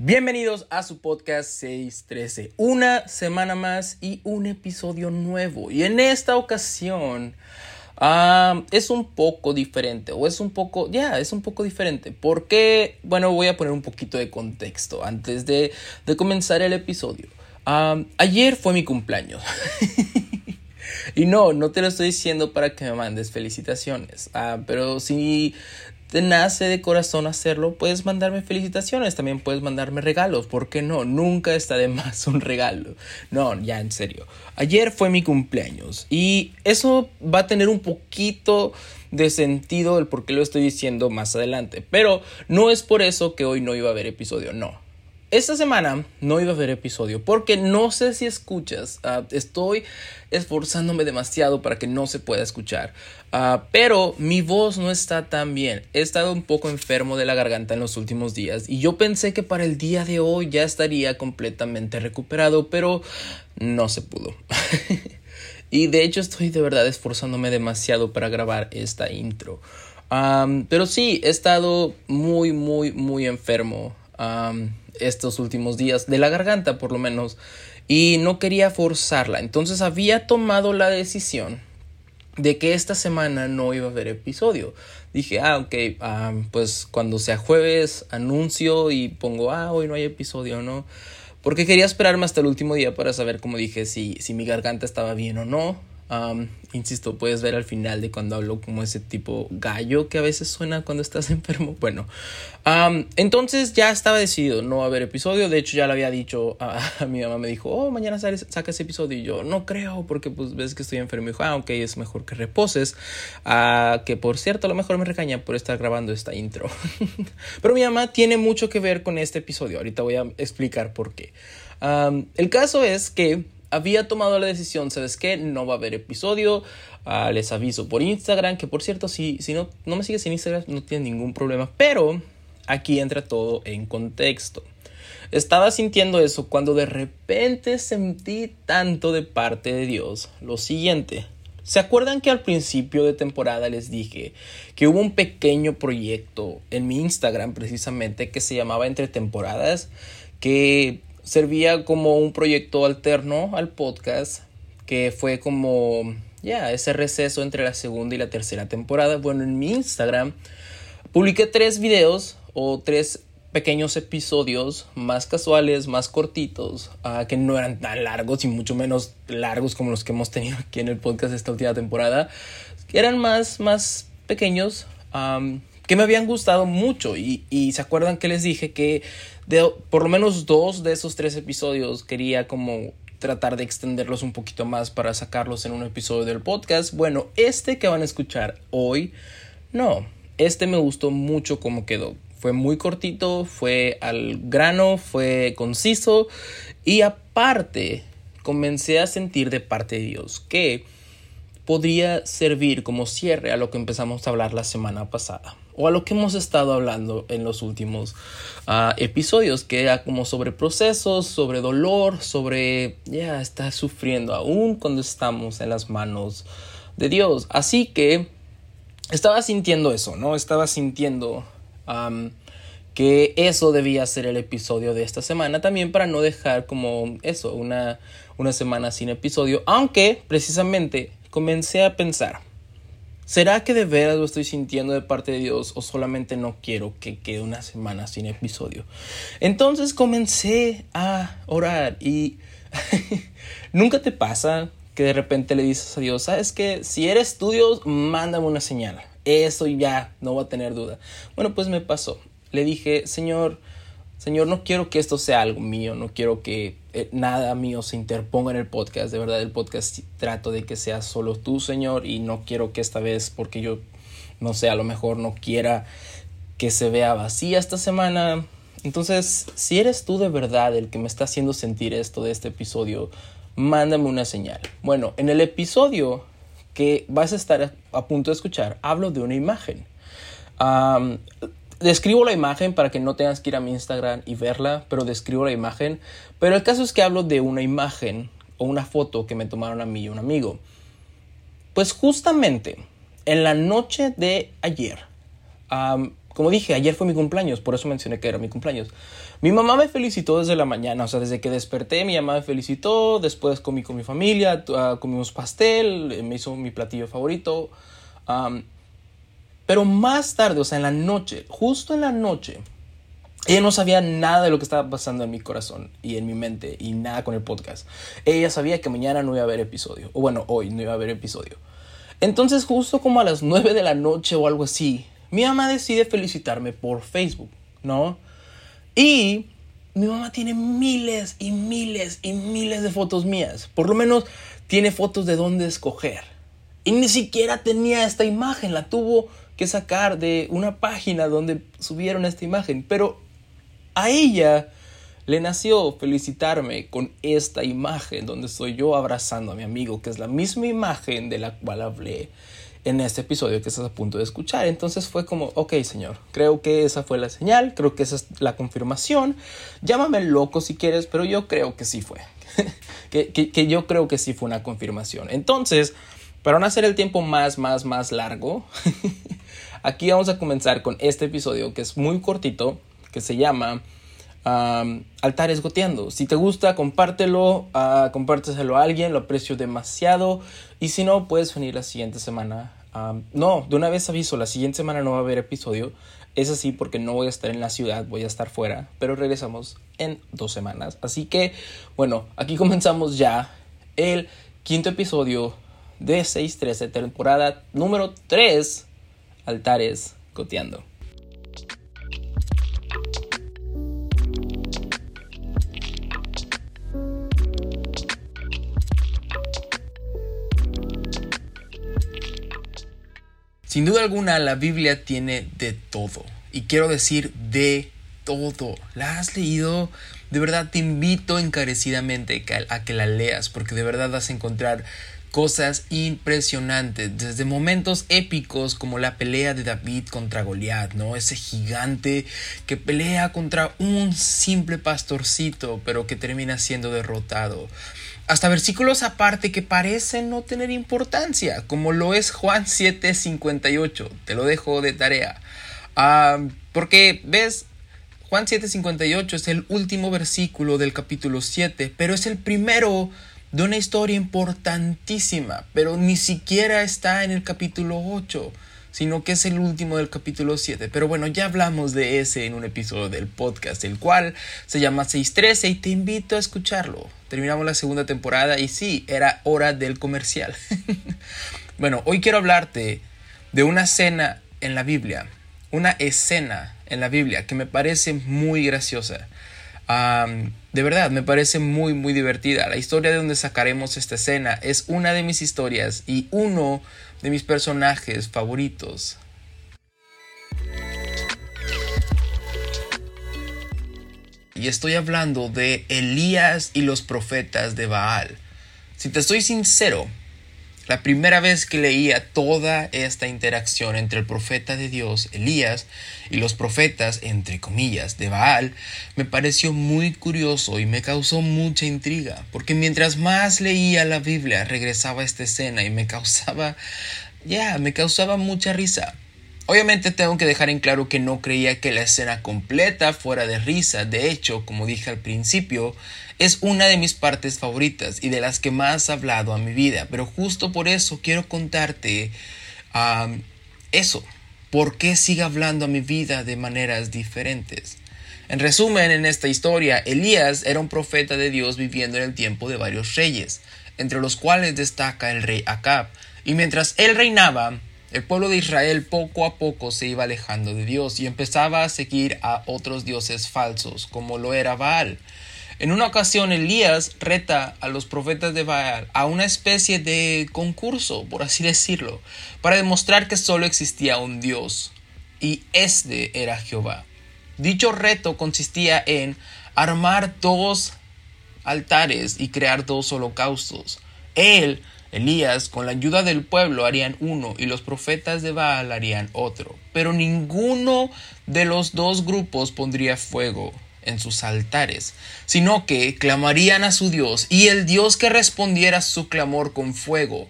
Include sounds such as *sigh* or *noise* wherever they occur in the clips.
Bienvenidos a su podcast 613. Una semana más y un episodio nuevo. Y en esta ocasión ah, es un poco diferente. O es un poco, ya, es un poco diferente. Porque, bueno, voy a poner un poquito de contexto antes de, comenzar el episodio. Ah, ayer fue mi cumpleaños. *laughs* y no, no te lo estoy diciendo para que me mandes felicitaciones. Ah, pero si te nace de corazón hacerlo, puedes mandarme felicitaciones, también puedes mandarme regalos, ¿por qué no? Nunca está de más un regalo. No, ya en serio. Ayer fue mi cumpleaños y eso va a tener un poquito de sentido el por qué lo estoy diciendo más adelante, pero no es por eso que hoy no iba a haber episodio, no. Esta semana no iba a haber episodio porque no sé si escuchas. Ah, estoy esforzándome demasiado para que no se pueda escuchar. Ah, pero mi voz no está tan bien. He estado un poco enfermo de la garganta en los últimos días y yo pensé que para el día de hoy ya estaría completamente recuperado, pero no se pudo. *laughs* y de hecho estoy de verdad esforzándome demasiado para grabar esta intro. pero sí, he estado muy, muy, muy enfermo estos últimos días, de la garganta por lo menos, y no quería forzarla. Entonces había tomado la decisión de que esta semana no iba a haber episodio. Dije, ah, ok, pues cuando sea jueves anuncio y pongo, ah, hoy no hay episodio, ¿no? Porque quería esperarme hasta el último día para saber, como dije, si, si mi garganta estaba bien o no insisto, puedes ver al final de cuando hablo como ese tipo gallo que a veces suena cuando estás *laughs* enfermo. Bueno, entonces ya estaba decidido no haber episodio. De hecho, ya lo había dicho *laughs* a, mi mamá. Me dijo, oh, mañana saca ese episodio. Y yo, no creo, porque pues ves que estoy enfermo. Y dijo, ah, ok, es mejor que reposes. Ah, que por cierto, a lo mejor me recaña por estar grabando esta intro. *laughs* Pero mi mamá tiene mucho que ver con este episodio. Ahorita voy a explicar por qué. el caso es que había tomado la decisión, ¿sabes qué? No va a haber episodio. Ah, les aviso por Instagram, que por cierto, si, si no, no me sigues en Instagram, no tiene ningún problema. Pero aquí entra todo en contexto. Estaba sintiendo eso cuando de repente sentí tanto de parte de Dios lo siguiente. ¿Se acuerdan que al principio de temporada les dije que hubo un pequeño proyecto en mi Instagram precisamente que se llamaba Entre temporadas? Que servía como un proyecto alterno al podcast que fue como ya ese receso entre la segunda y la tercera temporada. Bueno, en mi Instagram publiqué tres videos o tres pequeños episodios más casuales, más cortitos, ah, que no eran tan largos y mucho menos largos como los que hemos tenido aquí en el podcast esta última temporada, eran más, más pequeños, que me habían gustado mucho y se acuerdan que les dije que de, por lo menos dos de esos tres episodios quería como tratar de extenderlos un poquito más para sacarlos en un episodio del podcast. Bueno, este que van a escuchar hoy, no, este me gustó mucho como quedó. Fue muy cortito, fue al grano, fue conciso y aparte comencé a sentir de parte de Dios que podría servir como cierre a lo que empezamos a hablar la semana pasada o a lo que hemos estado hablando en los últimos ah, episodios, que era como sobre procesos, sobre dolor, sobre ya está sufriendo aún cuando estamos en las manos de Dios. Así que estaba sintiendo eso, ¿no? Estaba sintiendo que eso debía ser el episodio de esta semana también para no dejar como eso, una, una semana sin episodio, aunque precisamente comencé a pensar ¿Será que de veras lo estoy sintiendo de parte de Dios o solamente no quiero que quede una semana sin episodio? Entonces comencé a orar y *laughs* nunca te pasa que de repente le dices a Dios, sabes que si eres tú Dios, mándame una señal. Eso ya, no va a tener duda. Bueno, pues me pasó. Le dije, Señor, Señor, no quiero que esto sea algo mío, no quiero que eh, nada mío se interponga en el podcast. De verdad, el podcast trato de que sea solo tú, Señor, y no quiero que esta vez, porque yo, no sé, a lo mejor no quiera que se vea vacía esta semana. Entonces, si eres tú de verdad el que me está haciendo sentir esto de este episodio, mándame una señal. Bueno, en el episodio que vas a estar a punto de escuchar, hablo de una imagen describo la imagen para que no tengas que ir a mi Instagram y verla, pero describo la imagen. Pero el caso es que hablo de una imagen o una foto que me tomaron a mí y un amigo. Pues justamente en la noche de ayer, como dije, ayer fue mi cumpleaños, por eso mencioné que era mi cumpleaños. Mi mamá me felicitó desde la mañana, o sea, desde que desperté, mi mamá me felicitó, después comí con mi familia, uh, comimos pastel, me hizo mi platillo favorito. Pero más tarde, o sea, en la noche, justo en la noche, ella no sabía nada de lo que estaba pasando en mi corazón y en mi mente y nada con el podcast. Ella sabía que mañana no iba a haber episodio, o bueno, hoy no iba a haber episodio. Entonces, justo como a las 9 de la noche o algo así, mi mamá decide felicitarme por Facebook, ¿no? Y mi mamá tiene miles y miles y miles de fotos mías. Por lo menos tiene fotos de dónde escoger. Y ni siquiera tenía esta imagen, la tuvo que sacar de una página donde subieron esta imagen. Pero a ella le nació felicitarme con esta imagen donde estoy yo abrazando a mi amigo, que es la misma imagen de la cual hablé en este episodio que estás a punto de escuchar. Entonces fue como, ok señor, creo que esa fue la señal, creo que esa es la confirmación. Llámame loco si quieres, pero yo creo que sí fue. *laughs* que, que, yo creo que sí fue una confirmación. Entonces, para no hacer el tiempo más, más, más largo, *laughs* aquí vamos a comenzar con este episodio que es muy cortito, que se llama Altares Goteando. Si te gusta, compártelo, uh, compárteselo a alguien, lo aprecio demasiado. Y si no, puedes venir la siguiente semana. no, de una vez aviso, la siguiente semana no va a haber episodio. Es así porque no voy a estar en la ciudad, voy a estar fuera, pero regresamos en dos semanas. Así que, bueno, aquí comenzamos ya el quinto episodio de 613, temporada número 3, Altares Goteando. Sin duda alguna, la Biblia tiene de todo. Y quiero decir de todo. ¿La has leído? De verdad te invito encarecidamente a que la leas, porque de verdad vas a encontrar cosas impresionantes, desde momentos épicos como la pelea de David contra Goliat, ¿no? Ese gigante que pelea contra un simple pastorcito, pero que termina siendo derrotado hasta versículos aparte que parecen no tener importancia, como lo es Juan 7:58. Te lo dejo de tarea. Ah, porque, ves, Juan 7:58 es el último versículo del capítulo 7, pero es el primero de una historia importantísima, pero ni siquiera está en el capítulo 8 sino que es el último del capítulo 7. Pero bueno, ya hablamos de ese en un episodio del podcast, el cual se llama 613 y te invito a escucharlo. Terminamos la segunda temporada y sí, era hora del comercial. *laughs* bueno, hoy quiero hablarte de una escena en la Biblia, una escena en la Biblia que me parece muy graciosa. De verdad, me parece muy, muy divertida. La historia de donde sacaremos esta escena es una de mis historias y uno de mis personajes favoritos. Y estoy hablando de Elías y los profetas de Baal. Si te soy sincero, la primera vez que leía toda esta interacción entre el profeta de Dios, Elías, y los profetas, entre comillas, de Baal, me pareció muy curioso y me causó mucha intriga, porque mientras más leía la Biblia, regresaba a esta escena y me causaba, ya, me causaba mucha risa. Obviamente tengo que dejar en claro que no creía que la escena completa fuera de risa. De hecho, como dije al principio, es una de mis partes favoritas y de las que más he hablado a mi vida. Pero justo por eso quiero contarte eso. ¿Por qué sigue hablando a mi vida de maneras diferentes? En resumen, en esta historia, Elías era un profeta de Dios viviendo en el tiempo de varios reyes, entre los cuales destaca el rey Acab. Y mientras él reinaba, el pueblo de Israel poco a poco se iba alejando de Dios y empezaba a seguir a otros dioses falsos, como lo era Baal. En una ocasión Elías reta a los profetas de Baal a una especie de concurso, por así decirlo, para demostrar que solo existía un Dios, y este era Jehová. Dicho reto consistía en armar dos altares y crear dos holocaustos. Él Elías, con la ayuda del pueblo, harían uno y los profetas de Baal harían otro. Pero ninguno de los dos grupos pondría fuego en sus altares, sino que clamarían a su Dios y el Dios que respondiera su clamor con fuego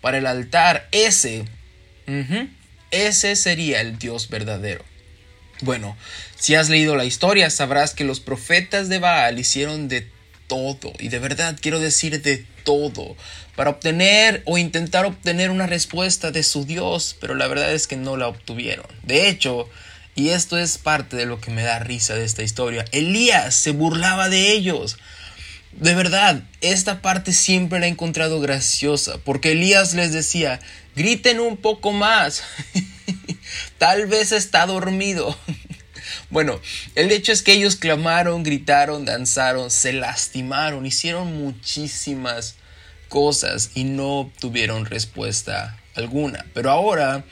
para el altar, ese, ese sería el Dios verdadero. Bueno, si has leído la historia sabrás que los profetas de Baal hicieron de todo, y de verdad quiero decir de todo, para obtener o intentar obtener una respuesta de su Dios, pero la verdad es que no la obtuvieron. De hecho, y esto es parte de lo que me da risa de esta historia, Elías se burlaba de ellos. De verdad, esta parte siempre la he encontrado graciosa, porque Elías les decía, griten un poco más. *laughs* Tal vez está dormido. *laughs* bueno, el hecho es que ellos clamaron, gritaron, danzaron, se lastimaron, hicieron muchísimas cosas y no obtuvieron respuesta alguna. Pero ahora,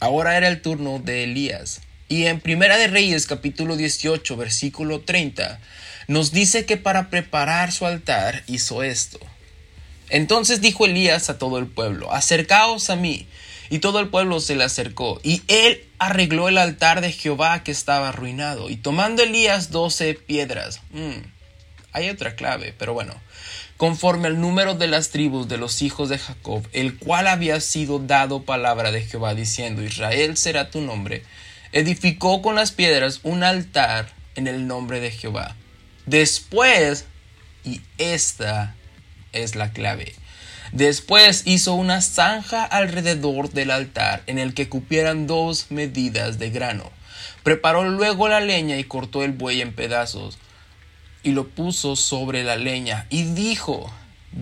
ahora era el turno de Elías. Y en Primera de Reyes capítulo 18 versículo 30 nos dice que para preparar su altar hizo esto. Entonces dijo Elías a todo el pueblo, acercaos a mí. Y todo el pueblo se le acercó, y él arregló el altar de Jehová que estaba arruinado, y tomando Elías doce piedras. Mm, hay otra clave, pero bueno. Conforme al número de las tribus de los hijos de Jacob, el cual había sido dado palabra de Jehová diciendo, Israel será tu nombre, edificó con las piedras un altar en el nombre de Jehová. Después, y esta es la clave, Después hizo una zanja alrededor del altar en el que cupieran dos medidas de grano. Preparó luego la leña y cortó el buey en pedazos y lo puso sobre la leña y dijo,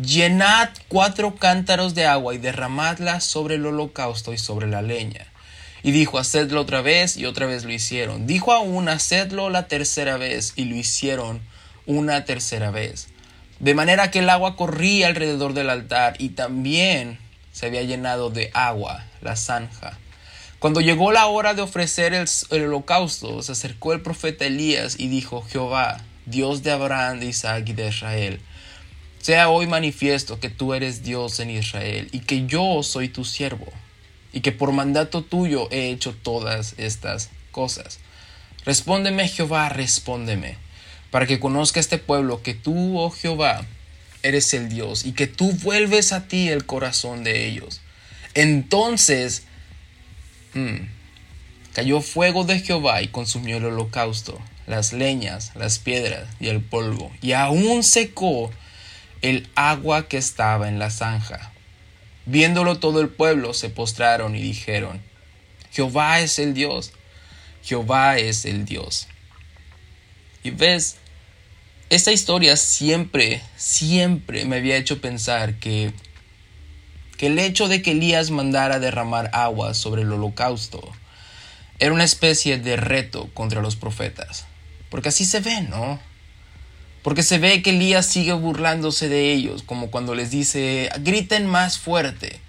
llenad cuatro cántaros de agua y derramadla sobre el holocausto y sobre la leña. Y dijo, hacedlo otra vez y otra vez lo hicieron. Dijo aún, hacedlo la tercera vez y lo hicieron una tercera vez de manera que el agua corría alrededor del altar y también se había llenado de agua la zanja. Cuando llegó la hora de ofrecer el, holocausto, se acercó el profeta Elías y dijo, Jehová, Dios de Abraham, de Isaac y de Israel, sea hoy manifiesto que tú eres Dios en Israel y que yo soy tu siervo y que por mandato tuyo he hecho todas estas cosas. Respóndeme Jehová, respóndeme para que conozca este pueblo que tú, oh Jehová, eres el Dios y que tú vuelves a ti el corazón de ellos. Entonces mm, cayó fuego de Jehová y consumió el holocausto, las leñas, las piedras y el polvo, y aún secó el agua que estaba en la zanja. Viéndolo todo el pueblo se postraron y dijeron, Jehová es el Dios, Jehová es el Dios. Y ves, esta historia siempre, siempre me había hecho pensar que, que el hecho de que Elías mandara derramar agua sobre el holocausto era una especie de reto contra los profetas. Porque así se ve, ¿no? Porque se ve que Elías sigue burlándose de ellos, como cuando les dice, griten más fuerte.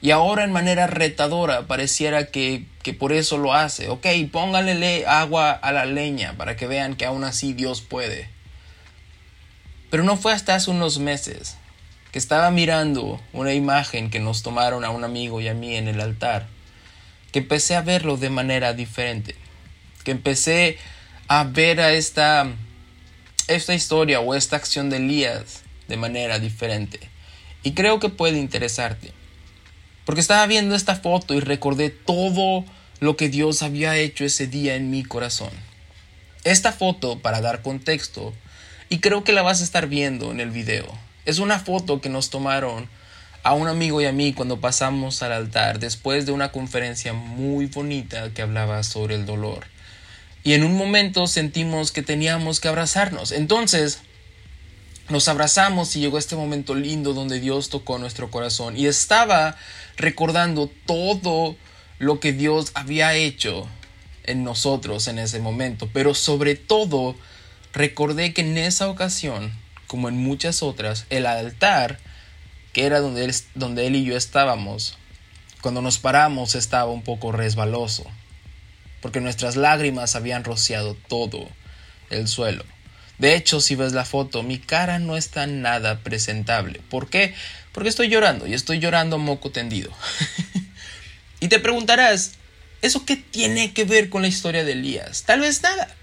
Y ahora en manera retadora pareciera que, que por eso lo hace. Ok, pónganle agua a la leña para que vean que aún así Dios puede. Pero no fue hasta hace unos meses que estaba mirando una imagen que nos tomaron a un amigo y a mí en el altar, que empecé a verlo de manera diferente, que empecé a ver esta, esta historia o esta acción de Elías de manera diferente. Y creo que puede interesarte. Porque estaba viendo esta foto y recordé todo lo que Dios había hecho ese día en mi corazón. Esta foto, para dar contexto, y creo que la vas a estar viendo en el video, es una foto que nos tomaron a un amigo y a mí cuando pasamos al altar después de una conferencia muy bonita que hablaba sobre el dolor. Y en un momento sentimos que teníamos que abrazarnos. Entonces, nos abrazamos y llegó este momento lindo donde Dios tocó nuestro corazón y estaba recordando todo lo que Dios había hecho en nosotros en ese momento, pero sobre todo recordé que en esa ocasión, como en muchas otras, el altar, que era donde él, donde él y yo estábamos, cuando nos paramos estaba un poco resbaloso, porque nuestras lágrimas habían rociado todo el suelo. De hecho, si ves la foto, mi cara no está nada presentable. ¿Por qué? Porque estoy llorando y estoy llorando moco tendido. *laughs* y te preguntarás, ¿eso qué tiene que ver con la historia de Elías? Tal vez nada.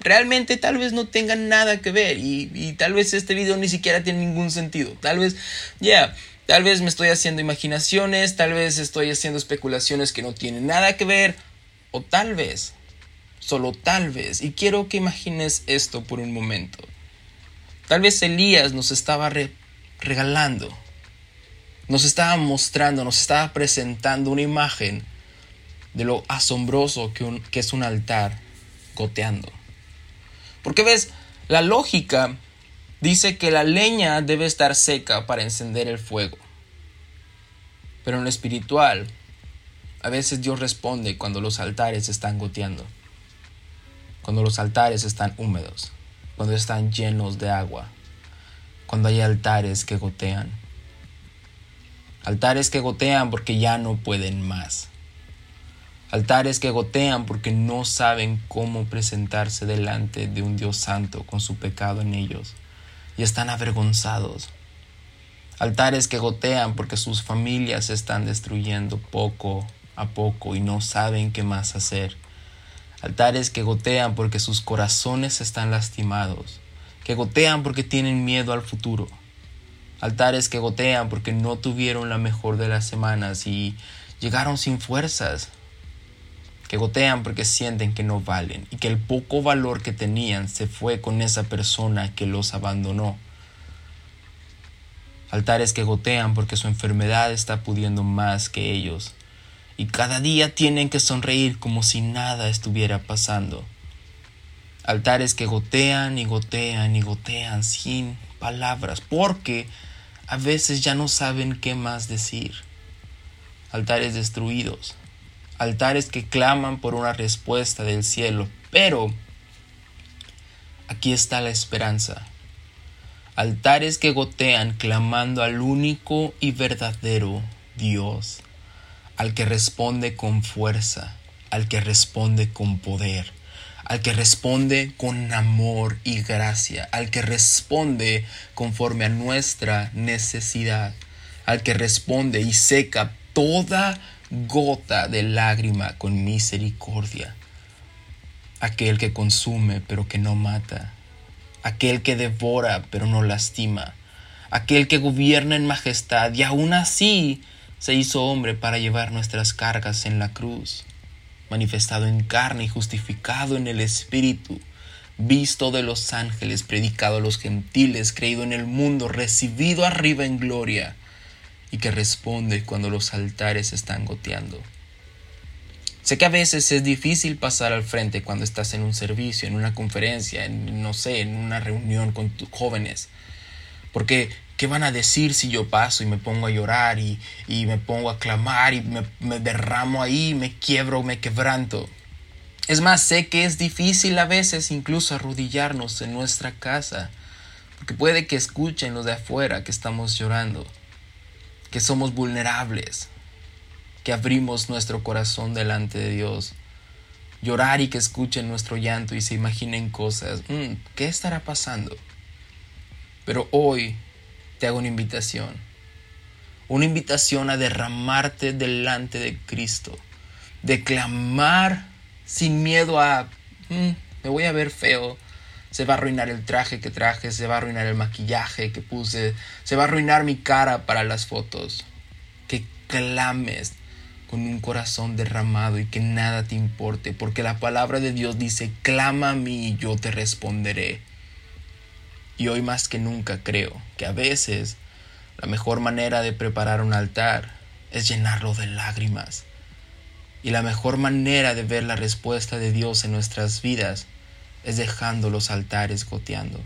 Realmente tal vez no tenga nada que ver y, tal vez este video ni siquiera tiene ningún sentido. Tal vez, ya, tal vez me estoy haciendo imaginaciones, tal vez estoy haciendo especulaciones que no tienen nada que ver o tal vez solo tal vez, y quiero que imagines esto por un momento. Tal vez Elías nos estaba regalando, nos estaba mostrando, nos estaba presentando una imagen de lo asombroso que, que es un altar goteando. Porque ves, la lógica dice que la leña debe estar seca para encender el fuego. Pero en lo espiritual, a veces Dios responde cuando los altares están goteando, cuando los altares están húmedos, cuando están llenos de agua, cuando hay altares que gotean. Altares que gotean porque ya no pueden más. Altares que gotean porque no saben cómo presentarse delante de un Dios santo con su pecado en ellos y están avergonzados. Altares que gotean porque sus familias están destruyendo poco a poco y no saben qué más hacer. Altares que gotean porque sus corazones están lastimados, que gotean porque tienen miedo al futuro. Altares que gotean porque no tuvieron la mejor de las semanas y llegaron sin fuerzas, que gotean porque sienten que no valen y que el poco valor que tenían se fue con esa persona que los abandonó. Altares que gotean porque su enfermedad está pudiendo más que ellos y cada día tienen que sonreír como si nada estuviera pasando. Altares que gotean y gotean y gotean sin palabras porque a veces ya no saben qué más decir. Altares destruidos, altares que claman por una respuesta del cielo, pero aquí está la esperanza. Altares que gotean clamando al único y verdadero Dios, al que responde con fuerza, al que responde con poder, al que responde con amor y gracia, al que responde conforme a nuestra necesidad, al que responde y seca toda gota de lágrima con misericordia. Aquel que consume pero que no mata. Aquel que devora pero no lastima. Aquel que gobierna en majestad y aún así se hizo hombre para llevar nuestras cargas en la cruz. Manifestado en carne y justificado en el Espíritu. Visto de los ángeles, predicado a los gentiles, creído en el mundo, recibido arriba en gloria y que responde cuando los altares están goteando. Sé que a veces es difícil pasar al frente cuando estás en un servicio, en una conferencia, en, no sé, en una reunión con tus jóvenes. Porque, ¿qué van a decir si yo paso y me pongo a llorar y, me pongo a clamar y me, me derramo ahí, me quiebro, me quebranto? Es más, sé que es difícil a veces incluso arrodillarnos en nuestra casa, porque puede que escuchen los de afuera que estamos llorando que somos vulnerables, que abrimos nuestro corazón delante de Dios. Llorar y que escuchen nuestro llanto y se imaginen cosas. Mm, ¿Qué estará pasando? Pero hoy te hago una invitación. Una invitación a derramarte delante de Cristo. De clamar sin miedo a... Mm, me voy a ver feo se va a arruinar el traje que traje, se va a arruinar el maquillaje que puse, se va a arruinar mi cara para las fotos. Que clames con un corazón derramado y que nada te importe, porque la palabra de Dios dice, clama a mí y yo te responderé. Y hoy más que nunca creo que a veces la mejor manera de preparar un altar es llenarlo de lágrimas. Y la mejor manera de ver la respuesta de Dios en nuestras vidas es dejando los altares goteando.